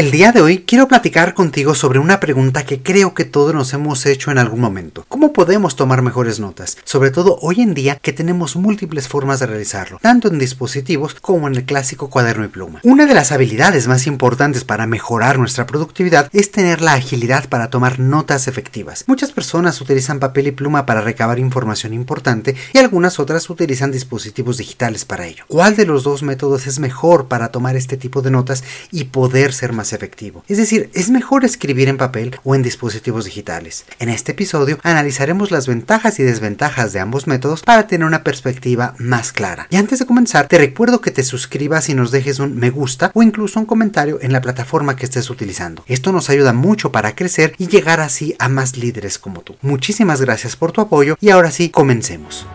El día de hoy quiero platicar contigo sobre una pregunta que creo que todos nos hemos hecho en algún momento. ¿Cómo podemos tomar mejores notas? Sobre todo hoy en día que tenemos múltiples formas de realizarlo, tanto en dispositivos como en el clásico cuaderno y pluma. Una de las habilidades más importantes para mejorar nuestra productividad es tener la agilidad para tomar notas efectivas. Muchas personas utilizan papel y pluma para recabar información importante y algunas otras utilizan dispositivos digitales para ello. ¿Cuál de los dos métodos es mejor para tomar este tipo de notas y poder ser más efectivo. Es decir, es mejor escribir en papel o en dispositivos digitales. En este episodio analizaremos las ventajas y desventajas de ambos métodos para tener una perspectiva más clara. Y antes de comenzar, te recuerdo que te suscribas y nos dejes un me gusta o incluso un comentario en la plataforma que estés utilizando. Esto nos ayuda mucho para crecer y llegar así a más líderes como tú. Muchísimas gracias por tu apoyo y ahora sí, comencemos.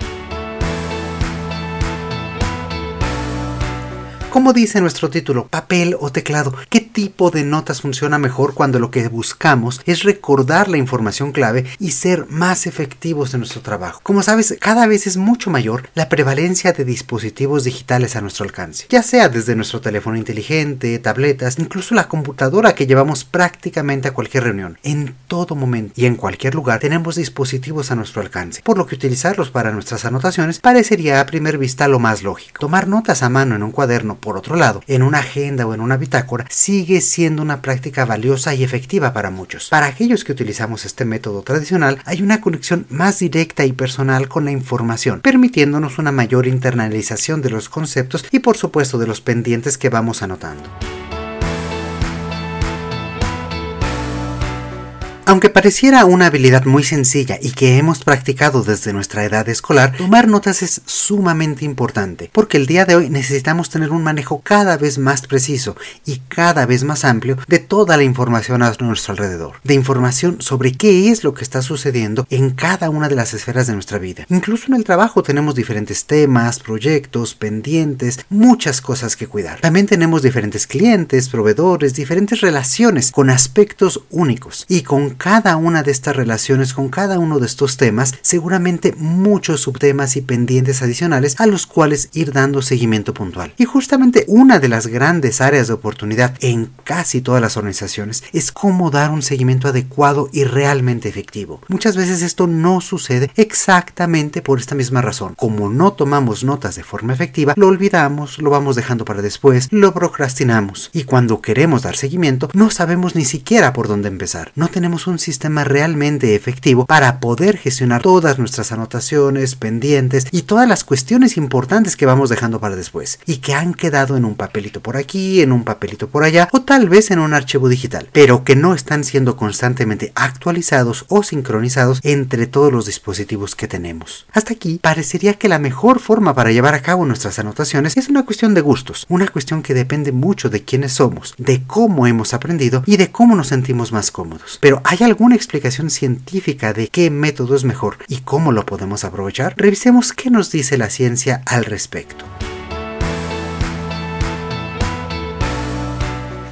Como dice nuestro título, papel o teclado, ¿qué tipo de notas funciona mejor cuando lo que buscamos es recordar la información clave y ser más efectivos en nuestro trabajo? Como sabes, cada vez es mucho mayor la prevalencia de dispositivos digitales a nuestro alcance, ya sea desde nuestro teléfono inteligente, tabletas, incluso la computadora que llevamos prácticamente a cualquier reunión. En todo momento y en cualquier lugar tenemos dispositivos a nuestro alcance, por lo que utilizarlos para nuestras anotaciones parecería a primera vista lo más lógico. Tomar notas a mano en un cuaderno por otro lado, en una agenda o en una bitácora, sigue siendo una práctica valiosa y efectiva para muchos. Para aquellos que utilizamos este método tradicional, hay una conexión más directa y personal con la información, permitiéndonos una mayor internalización de los conceptos y por supuesto de los pendientes que vamos anotando. Aunque pareciera una habilidad muy sencilla y que hemos practicado desde nuestra edad escolar, tomar notas es sumamente importante, porque el día de hoy necesitamos tener un manejo cada vez más preciso y cada vez más amplio de toda la información a nuestro alrededor, de información sobre qué es lo que está sucediendo en cada una de las esferas de nuestra vida. Incluso en el trabajo tenemos diferentes temas, proyectos, pendientes, muchas cosas que cuidar. También tenemos diferentes clientes, proveedores, diferentes relaciones con aspectos únicos y con cada una de estas relaciones, con cada uno de estos temas, seguramente muchos subtemas y pendientes adicionales a los cuales ir dando seguimiento puntual. Y justamente una de las grandes áreas de oportunidad en casi todas las organizaciones es cómo dar un seguimiento adecuado y realmente efectivo. Muchas veces esto no sucede exactamente por esta misma razón. Como no tomamos notas de forma efectiva, lo olvidamos, lo vamos dejando para después, lo procrastinamos y cuando queremos dar seguimiento no sabemos ni siquiera por dónde empezar. No tenemos un sistema realmente efectivo para poder gestionar todas nuestras anotaciones, pendientes y todas las cuestiones importantes que vamos dejando para después y que han quedado en un papelito por aquí, en un papelito por allá o tal vez en un archivo digital, pero que no están siendo constantemente actualizados o sincronizados entre todos los dispositivos que tenemos. Hasta aquí parecería que la mejor forma para llevar a cabo nuestras anotaciones es una cuestión de gustos, una cuestión que depende mucho de quiénes somos, de cómo hemos aprendido y de cómo nos sentimos más cómodos. Pero hay alguna explicación científica de qué método es mejor y cómo lo podemos aprovechar? Revisemos qué nos dice la ciencia al respecto.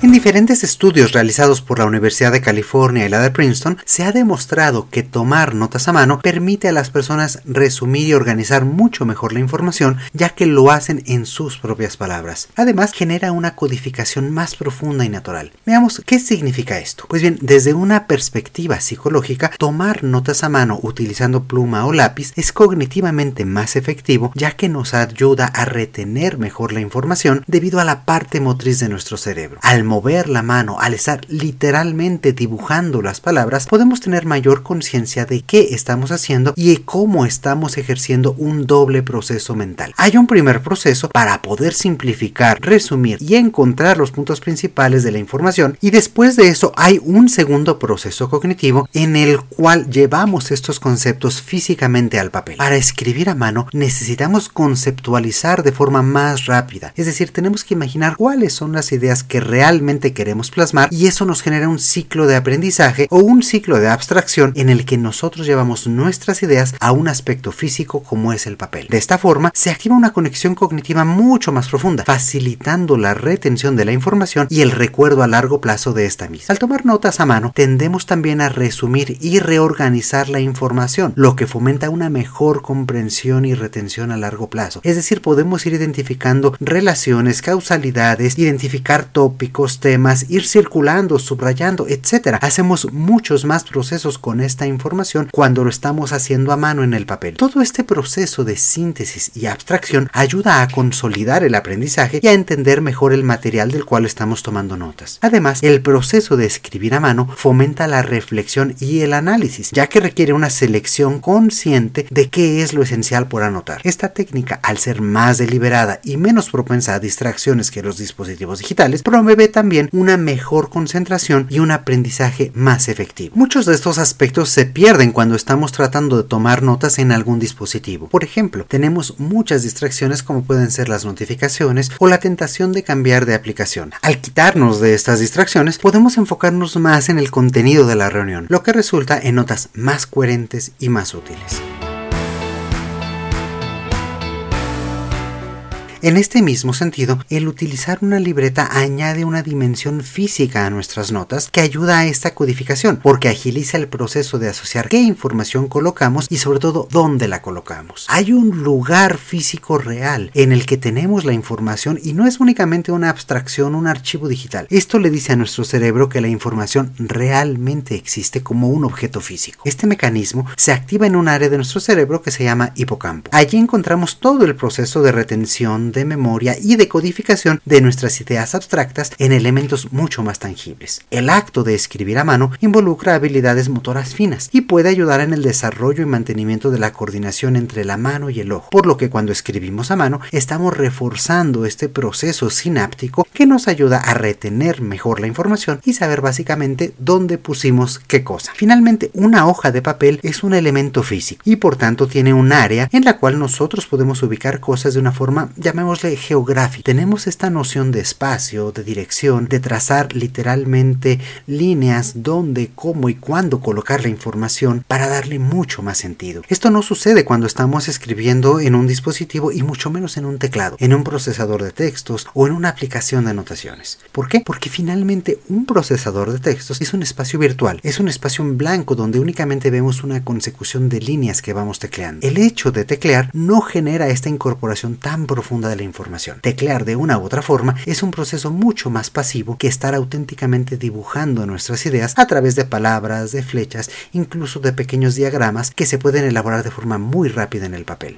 En diferentes estudios realizados por la Universidad de California y la de Princeton, se ha demostrado que tomar notas a mano permite a las personas resumir y organizar mucho mejor la información, ya que lo hacen en sus propias palabras. Además, genera una codificación más profunda y natural. Veamos qué significa esto. Pues bien, desde una perspectiva psicológica, tomar notas a mano utilizando pluma o lápiz es cognitivamente más efectivo, ya que nos ayuda a retener mejor la información debido a la parte motriz de nuestro cerebro. Mover la mano, al estar literalmente dibujando las palabras, podemos tener mayor conciencia de qué estamos haciendo y de cómo estamos ejerciendo un doble proceso mental. Hay un primer proceso para poder simplificar, resumir y encontrar los puntos principales de la información y después de eso hay un segundo proceso cognitivo en el cual llevamos estos conceptos físicamente al papel. Para escribir a mano necesitamos conceptualizar de forma más rápida, es decir, tenemos que imaginar cuáles son las ideas que realmente queremos plasmar y eso nos genera un ciclo de aprendizaje o un ciclo de abstracción en el que nosotros llevamos nuestras ideas a un aspecto físico como es el papel. De esta forma se activa una conexión cognitiva mucho más profunda, facilitando la retención de la información y el recuerdo a largo plazo de esta misma. Al tomar notas a mano, tendemos también a resumir y reorganizar la información, lo que fomenta una mejor comprensión y retención a largo plazo. Es decir, podemos ir identificando relaciones, causalidades, identificar tópicos, temas, ir circulando, subrayando, etc. Hacemos muchos más procesos con esta información cuando lo estamos haciendo a mano en el papel. Todo este proceso de síntesis y abstracción ayuda a consolidar el aprendizaje y a entender mejor el material del cual estamos tomando notas. Además, el proceso de escribir a mano fomenta la reflexión y el análisis, ya que requiere una selección consciente de qué es lo esencial por anotar. Esta técnica, al ser más deliberada y menos propensa a distracciones que los dispositivos digitales, promueve también una mejor concentración y un aprendizaje más efectivo. Muchos de estos aspectos se pierden cuando estamos tratando de tomar notas en algún dispositivo. Por ejemplo, tenemos muchas distracciones como pueden ser las notificaciones o la tentación de cambiar de aplicación. Al quitarnos de estas distracciones, podemos enfocarnos más en el contenido de la reunión, lo que resulta en notas más coherentes y más útiles. En este mismo sentido, el utilizar una libreta añade una dimensión física a nuestras notas que ayuda a esta codificación, porque agiliza el proceso de asociar qué información colocamos y sobre todo dónde la colocamos. Hay un lugar físico real en el que tenemos la información y no es únicamente una abstracción, un archivo digital. Esto le dice a nuestro cerebro que la información realmente existe como un objeto físico. Este mecanismo se activa en un área de nuestro cerebro que se llama hipocampo. Allí encontramos todo el proceso de retención, de memoria y de codificación de nuestras ideas abstractas en elementos mucho más tangibles. El acto de escribir a mano involucra habilidades motoras finas y puede ayudar en el desarrollo y mantenimiento de la coordinación entre la mano y el ojo, por lo que cuando escribimos a mano estamos reforzando este proceso sináptico que nos ayuda a retener mejor la información y saber básicamente dónde pusimos qué cosa. Finalmente, una hoja de papel es un elemento físico y por tanto tiene un área en la cual nosotros podemos ubicar cosas de una forma, llamémosla geográfica. Tenemos esta noción de espacio, de dirección, de trazar literalmente líneas donde, cómo y cuándo colocar la información para darle mucho más sentido. Esto no sucede cuando estamos escribiendo en un dispositivo y mucho menos en un teclado, en un procesador de textos o en una aplicación de anotaciones. ¿Por qué? Porque finalmente un procesador de textos es un espacio virtual, es un espacio en blanco donde únicamente vemos una consecución de líneas que vamos tecleando. El hecho de teclear no genera esta incorporación tan profunda la información. Teclear de una u otra forma es un proceso mucho más pasivo que estar auténticamente dibujando nuestras ideas a través de palabras, de flechas, incluso de pequeños diagramas que se pueden elaborar de forma muy rápida en el papel.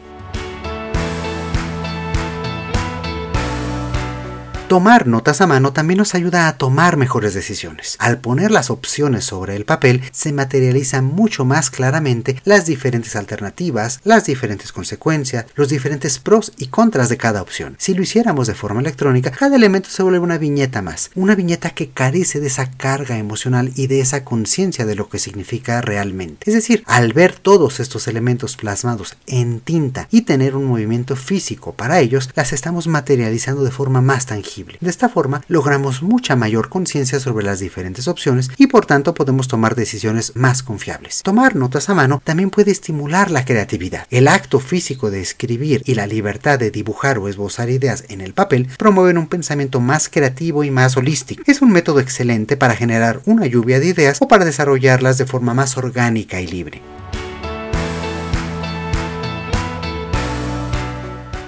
Tomar notas a mano también nos ayuda a tomar mejores decisiones. Al poner las opciones sobre el papel, se materializan mucho más claramente las diferentes alternativas, las diferentes consecuencias, los diferentes pros y contras de cada opción. Si lo hiciéramos de forma electrónica, cada elemento se vuelve una viñeta más, una viñeta que carece de esa carga emocional y de esa conciencia de lo que significa realmente. Es decir, al ver todos estos elementos plasmados en tinta y tener un movimiento físico para ellos, las estamos materializando de forma más tangible de esta forma, logramos mucha mayor conciencia sobre las diferentes opciones y por tanto podemos tomar decisiones más confiables. Tomar notas a mano también puede estimular la creatividad. El acto físico de escribir y la libertad de dibujar o esbozar ideas en el papel promueven un pensamiento más creativo y más holístico. Es un método excelente para generar una lluvia de ideas o para desarrollarlas de forma más orgánica y libre.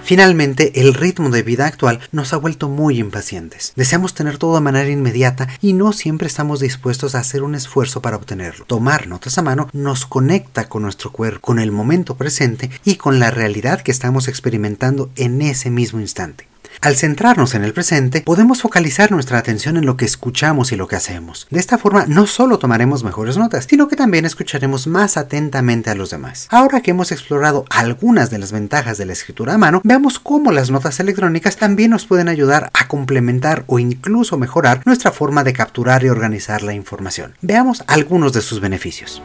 Finalmente, el ritmo de vida actual nos ha vuelto muy impacientes. Deseamos tener todo de manera inmediata y no siempre estamos dispuestos a hacer un esfuerzo para obtenerlo. Tomar notas a mano nos conecta con nuestro cuerpo, con el momento presente y con la realidad que estamos experimentando en ese mismo instante. Al centrarnos en el presente, podemos focalizar nuestra atención en lo que escuchamos y lo que hacemos. De esta forma, no solo tomaremos mejores notas, sino que también escucharemos más atentamente a los demás. Ahora que hemos explorado algunas de las ventajas de la escritura a mano, veamos cómo las notas electrónicas también nos pueden ayudar a complementar o incluso mejorar nuestra forma de capturar y organizar la información. Veamos algunos de sus beneficios.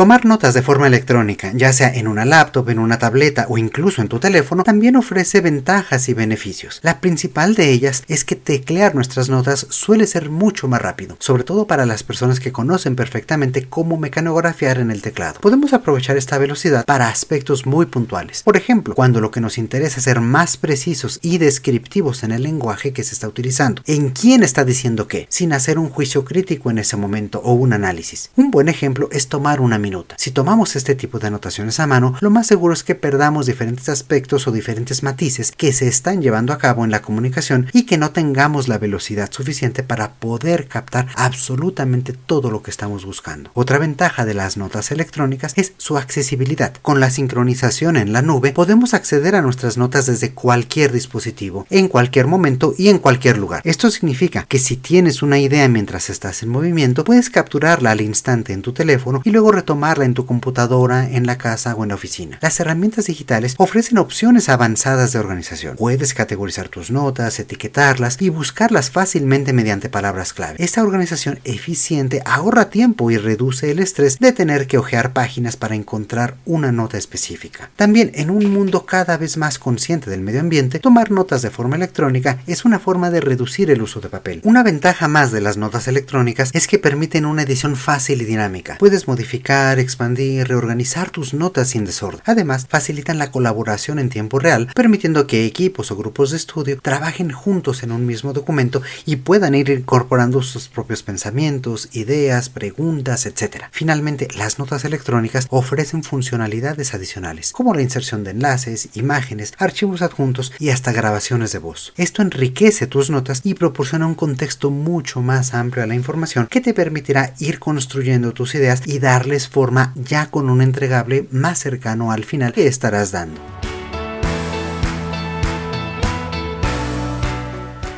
Tomar notas de forma electrónica, ya sea en una laptop, en una tableta o incluso en tu teléfono, también ofrece ventajas y beneficios. La principal de ellas es que teclear nuestras notas suele ser mucho más rápido, sobre todo para las personas que conocen perfectamente cómo mecanografiar en el teclado. Podemos aprovechar esta velocidad para aspectos muy puntuales. Por ejemplo, cuando lo que nos interesa es ser más precisos y descriptivos en el lenguaje que se está utilizando, en quién está diciendo qué, sin hacer un juicio crítico en ese momento o un análisis. Un buen ejemplo es tomar una Si tomamos este tipo de anotaciones a mano, lo más seguro es que perdamos diferentes aspectos o diferentes matices que se están llevando a cabo en la comunicación y que no tengamos la velocidad suficiente para poder captar absolutamente todo lo que estamos buscando. Otra ventaja de las notas electrónicas es su accesibilidad. Con la sincronización en la nube podemos acceder a nuestras notas desde cualquier dispositivo, en cualquier momento y en cualquier lugar. Esto significa que si tienes una idea mientras estás en movimiento, puedes capturarla al instante en tu teléfono y luego retomarla en tu computadora, en la casa o en la oficina. Las herramientas digitales ofrecen opciones avanzadas de organización. Puedes categorizar tus notas, etiquetarlas y buscarlas fácilmente mediante palabras clave. Esta organización eficiente ahorra tiempo y reduce el estrés de tener que hojear páginas para encontrar una nota específica. También en un mundo cada vez más consciente del medio ambiente, tomar notas de forma electrónica es una forma de reducir el uso de papel. Una ventaja más de las notas electrónicas es que permiten una edición fácil y dinámica. Puedes modificar, expandir, reorganizar tus notas sin desorden. Además, facilitan la colaboración en tiempo real, permitiendo que equipos o grupos de estudio trabajen juntos en un mismo documento y puedan ir incorporando sus propios pensamientos, ideas, preguntas, etc. Finalmente, las notas electrónicas ofrecen funcionalidades adicionales, como la inserción de enlaces, imágenes, archivos adjuntos y hasta grabaciones de voz. Esto enriquece tus notas y proporciona un contexto mucho más amplio a la información que te permitirá ir construyendo tus ideas y darles forma ya con un entregable más cercano al final que estarás dando.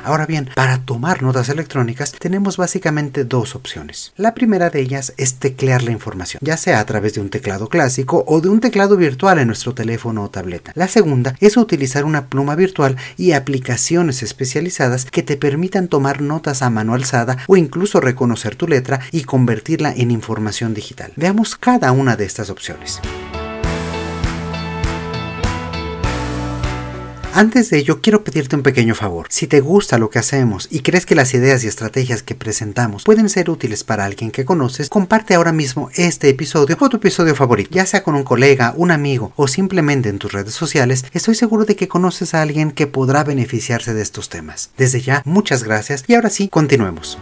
Ahora bien, para tomar notas electrónicas tenemos básicamente dos opciones. La primera de ellas es teclear la información, ya sea a través de un teclado clásico o de un teclado virtual en nuestro teléfono o tableta. La segunda es utilizar una pluma virtual y aplicaciones especializadas que te permitan tomar notas a mano alzada o incluso reconocer tu letra y convertirla en información digital. Veamos cada una de estas opciones. Antes de ello, quiero pedirte un pequeño favor. Si te gusta lo que hacemos y crees que las ideas y estrategias que presentamos pueden ser útiles para alguien que conoces, comparte ahora mismo este episodio o tu episodio favorito, ya sea con un colega, un amigo o simplemente en tus redes sociales. Estoy seguro de que conoces a alguien que podrá beneficiarse de estos temas. Desde ya, muchas gracias y ahora sí, continuemos.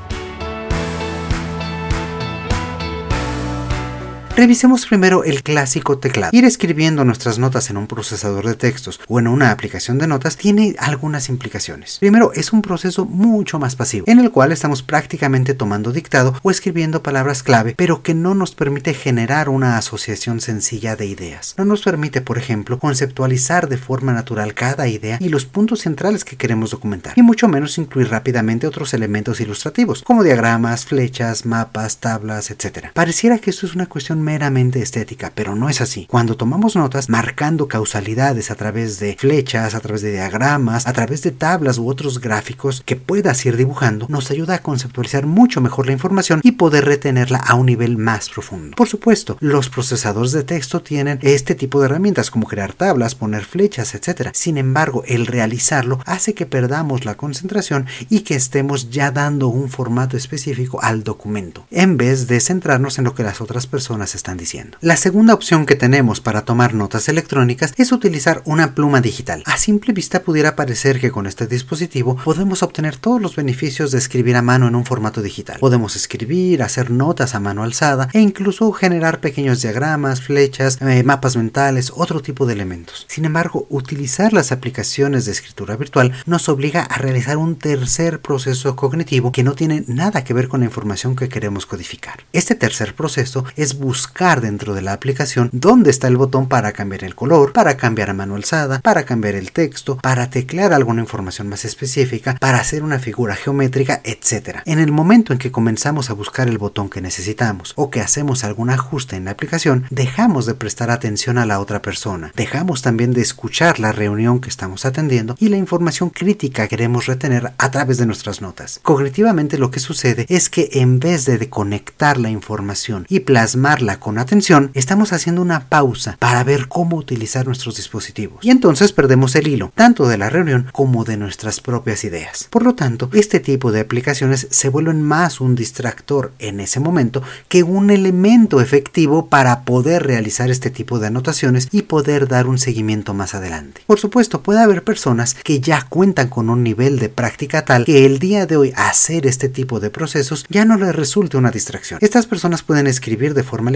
Revisemos primero el clásico teclado. Ir escribiendo nuestras notas en un procesador de textos o en una aplicación de notas tiene algunas implicaciones. Primero, es un proceso mucho más pasivo, en el cual estamos prácticamente tomando dictado o escribiendo palabras clave, pero que no nos permite generar una asociación sencilla de ideas. No nos permite, por ejemplo, conceptualizar de forma natural cada idea y los puntos centrales que queremos documentar, y mucho menos incluir rápidamente otros elementos ilustrativos, como diagramas, flechas, mapas, tablas, etc. Pareciera que esto es una cuestión meramente estética, pero no es así. Cuando tomamos notas marcando causalidades a través de flechas, a través de diagramas, a través de tablas u otros gráficos que puedas ir dibujando, nos ayuda a conceptualizar mucho mejor la información y poder retenerla a un nivel más profundo. Por supuesto, los procesadores de texto tienen este tipo de herramientas como crear tablas, poner flechas, etc. Sin embargo, el realizarlo hace que perdamos la concentración y que estemos ya dando un formato específico al documento, en vez de centrarnos en lo que las otras personas están diciendo. La segunda opción que tenemos para tomar notas electrónicas es utilizar una pluma digital. A simple vista pudiera parecer que con este dispositivo podemos obtener todos los beneficios de escribir a mano en un formato digital. Podemos escribir, hacer notas a mano alzada e incluso generar pequeños diagramas, flechas, eh, mapas mentales, otro tipo de elementos. Sin embargo, utilizar las aplicaciones de escritura virtual nos obliga a realizar un tercer proceso cognitivo que no tiene nada que ver con la información que queremos codificar. Este tercer proceso es buscar buscar dentro de la aplicación dónde está el botón para cambiar el color, para cambiar a mano alzada, para cambiar el texto, para teclear alguna información más específica, para hacer una figura geométrica, etc. En el momento en que comenzamos a buscar el botón que necesitamos o que hacemos algún ajuste en la aplicación, dejamos de prestar atención a la otra persona, dejamos también de escuchar la reunión que estamos atendiendo y la información crítica que queremos retener a través de nuestras notas. Cognitivamente lo que sucede es que en vez de conectar la información y plasmarla con atención, estamos haciendo una pausa para ver cómo utilizar nuestros dispositivos. Y entonces perdemos el hilo, tanto de la reunión como de nuestras propias ideas. Por lo tanto, este tipo de aplicaciones se vuelven más un distractor en ese momento que un elemento efectivo para poder realizar este tipo de anotaciones y poder dar un seguimiento más adelante. Por supuesto, puede haber personas que ya cuentan con un nivel de práctica tal que el día de hoy hacer este tipo de procesos ya no les resulte una distracción. Estas personas pueden escribir de forma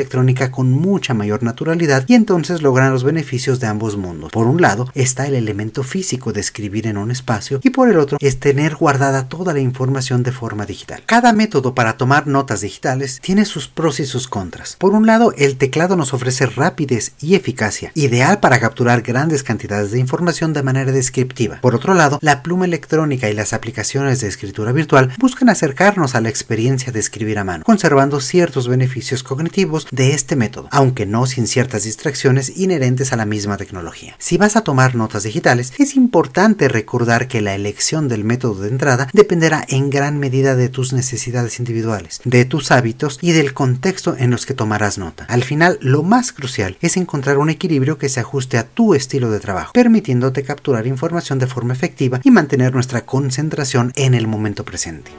con mucha mayor naturalidad y entonces logran los beneficios de ambos mundos. Por un lado está el elemento físico de escribir en un espacio y por el otro es tener guardada toda la información de forma digital. Cada método para tomar notas digitales tiene sus pros y sus contras. Por un lado, el teclado nos ofrece rapidez y eficacia, ideal para capturar grandes cantidades de información de manera descriptiva. Por otro lado, la pluma electrónica y las aplicaciones de escritura virtual buscan acercarnos a la experiencia de escribir a mano, conservando ciertos beneficios cognitivos de este método, aunque no sin ciertas distracciones inherentes a la misma tecnología. Si vas a tomar notas digitales, es importante recordar que la elección del método de entrada dependerá en gran medida de tus necesidades individuales, de tus hábitos y del contexto en los que tomarás nota. Al final, lo más crucial es encontrar un equilibrio que se ajuste a tu estilo de trabajo, permitiéndote capturar información de forma efectiva y mantener nuestra concentración en el momento presente.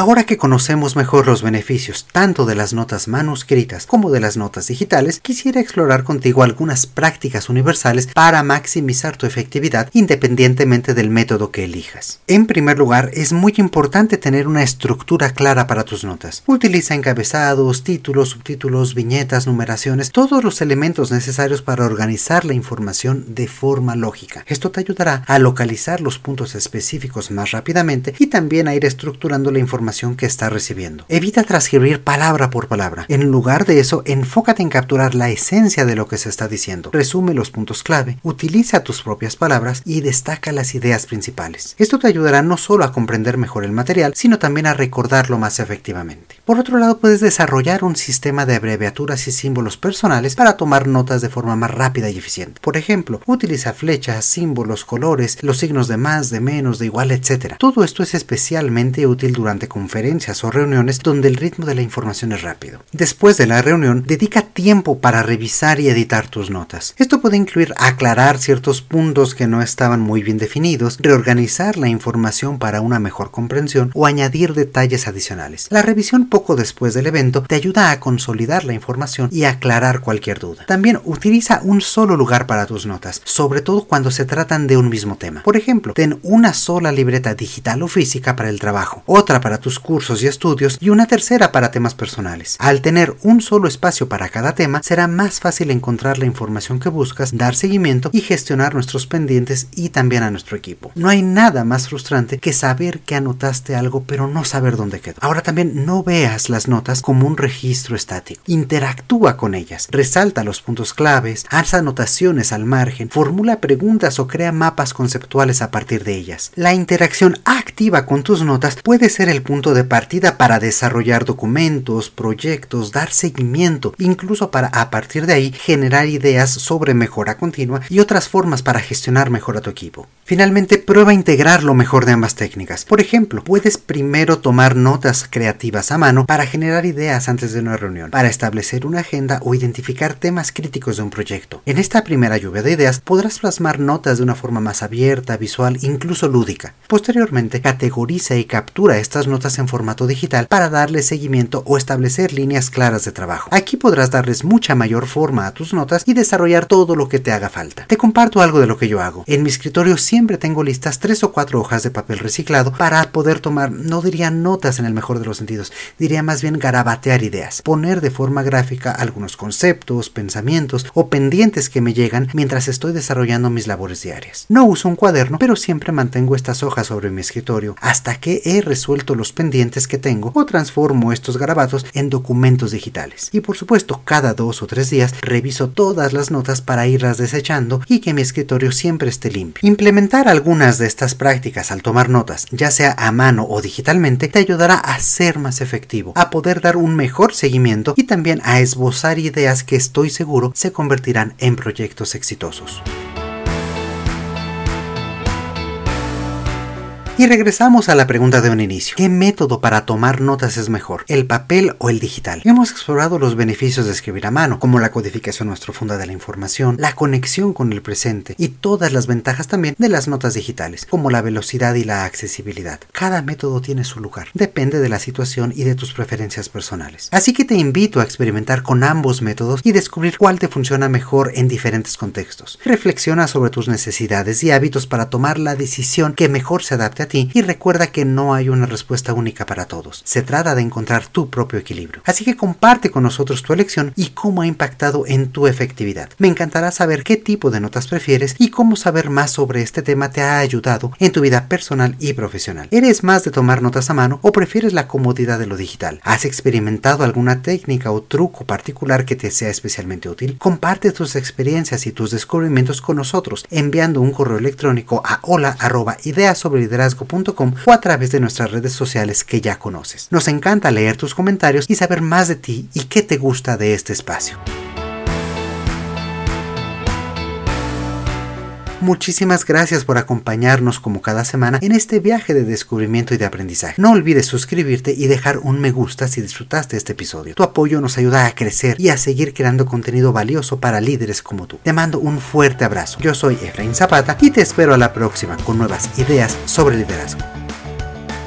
Ahora que conocemos mejor los beneficios tanto de las notas manuscritas como de las notas digitales, quisiera explorar contigo algunas prácticas universales para maximizar tu efectividad independientemente del método que elijas. En primer lugar, es muy importante tener una estructura clara para tus notas. Utiliza encabezados, títulos, subtítulos, viñetas, numeraciones, todos los elementos necesarios para organizar la información de forma lógica. Esto te ayudará a localizar los puntos específicos más rápidamente y también a ir estructurando la información que está recibiendo. Evita transcribir palabra por palabra. En lugar de eso, enfócate en capturar la esencia de lo que se está diciendo. Resume los puntos clave, utiliza tus propias palabras y destaca las ideas principales. Esto te ayudará no solo a comprender mejor el material, sino también a recordarlo más efectivamente. Por otro lado, puedes desarrollar un sistema de abreviaturas y símbolos personales para tomar notas de forma más rápida y eficiente. Por ejemplo, utiliza flechas, símbolos, colores, los signos de más, de menos, de igual, etc. Todo esto es especialmente útil durante conferencias o reuniones donde el ritmo de la información es rápido. Después de la reunión, dedica tiempo para revisar y editar tus notas. Esto puede incluir aclarar ciertos puntos que no estaban muy bien definidos, reorganizar la información para una mejor comprensión o añadir detalles adicionales. La revisión poco después del evento te ayuda a consolidar la información y aclarar cualquier duda. También utiliza un solo lugar para tus notas, sobre todo cuando se tratan de un mismo tema. Por ejemplo, ten una sola libreta digital o física para el trabajo, otra para tus cursos y estudios y una tercera para temas personales. Al tener un solo espacio para cada tema, será más fácil encontrar la información que buscas, dar seguimiento y gestionar nuestros pendientes y también a nuestro equipo. No hay nada más frustrante que saber que anotaste algo pero no saber dónde quedó. Ahora también no veas las notas como un registro estático. Interactúa con ellas, resalta los puntos claves, haz anotaciones al margen, formula preguntas o crea mapas conceptuales a partir de ellas. La interacción activa con tus notas puede ser el punto de partida para desarrollar documentos, proyectos, dar seguimiento, incluso para a partir de ahí generar ideas sobre mejora continua y otras formas para gestionar mejor a tu equipo. Finalmente, prueba integrar lo mejor de ambas técnicas. Por ejemplo, puedes primero tomar notas creativas a mano para generar ideas antes de una reunión, para establecer una agenda o identificar temas críticos de un proyecto. En esta primera lluvia de ideas podrás plasmar notas de una forma más abierta, visual, incluso lúdica. Posteriormente, categoriza y captura estas notas en formato digital para darle seguimiento o establecer líneas claras de trabajo. Aquí podrás darles mucha mayor forma a tus notas y desarrollar todo lo que te haga falta. Te comparto algo de lo que yo hago. En mi escritorio siempre tengo listas tres o cuatro hojas de papel reciclado para poder tomar, no diría notas en el mejor de los sentidos, diría más bien garabatear ideas, poner de forma gráfica algunos conceptos, pensamientos o pendientes que me llegan mientras estoy desarrollando mis labores diarias. No uso un cuaderno, pero siempre mantengo estas hojas sobre mi escritorio hasta que he resuelto los pendientes que tengo o transformo estos garabatos en documentos digitales. Y por supuesto, cada dos o tres días reviso todas las notas para irlas desechando y que mi escritorio siempre esté limpio. Implementar algunas de estas prácticas al tomar notas, ya sea a mano o digitalmente, te ayudará a ser más efectivo, a poder dar un mejor seguimiento y también a esbozar ideas que estoy seguro se convertirán en proyectos exitosos. Y regresamos a la pregunta de un inicio. ¿Qué método para tomar notas es mejor, el papel o el digital? Hemos explorado los beneficios de escribir a mano, como la codificación más profunda de la información, la conexión con el presente y todas las ventajas también de las notas digitales, como la velocidad y la accesibilidad. Cada método tiene su lugar, depende de la situación y de tus preferencias personales. Así que te invito a experimentar con ambos métodos y descubrir cuál te funciona mejor en diferentes contextos. Reflexiona sobre tus necesidades y hábitos para tomar la decisión que mejor se adapte a ti y recuerda que no hay una respuesta única para todos. Se trata de encontrar tu propio equilibrio. Así que comparte con nosotros tu elección y cómo ha impactado en tu efectividad. Me encantará saber qué tipo de notas prefieres y cómo saber más sobre este tema te ha ayudado en tu vida personal y profesional. ¿Eres más de tomar notas a mano o prefieres la comodidad de lo digital? ¿Has experimentado alguna técnica o truco particular que te sea especialmente útil? Comparte tus experiencias y tus descubrimientos con nosotros enviando un correo electrónico a hola@ideasobreliderazgo.com o a través de nuestras redes sociales que ya conoces. Nos encanta leer tus comentarios y saber más de ti y qué te gusta de este espacio. Muchísimas gracias por acompañarnos como cada semana en este viaje de descubrimiento y de aprendizaje. No olvides suscribirte y dejar un me gusta si disfrutaste este episodio. Tu apoyo nos ayuda a crecer y a seguir creando contenido valioso para líderes como tú. Te mando un fuerte abrazo. Yo soy Efraín Zapata y te espero a la próxima con nuevas ideas sobre liderazgo.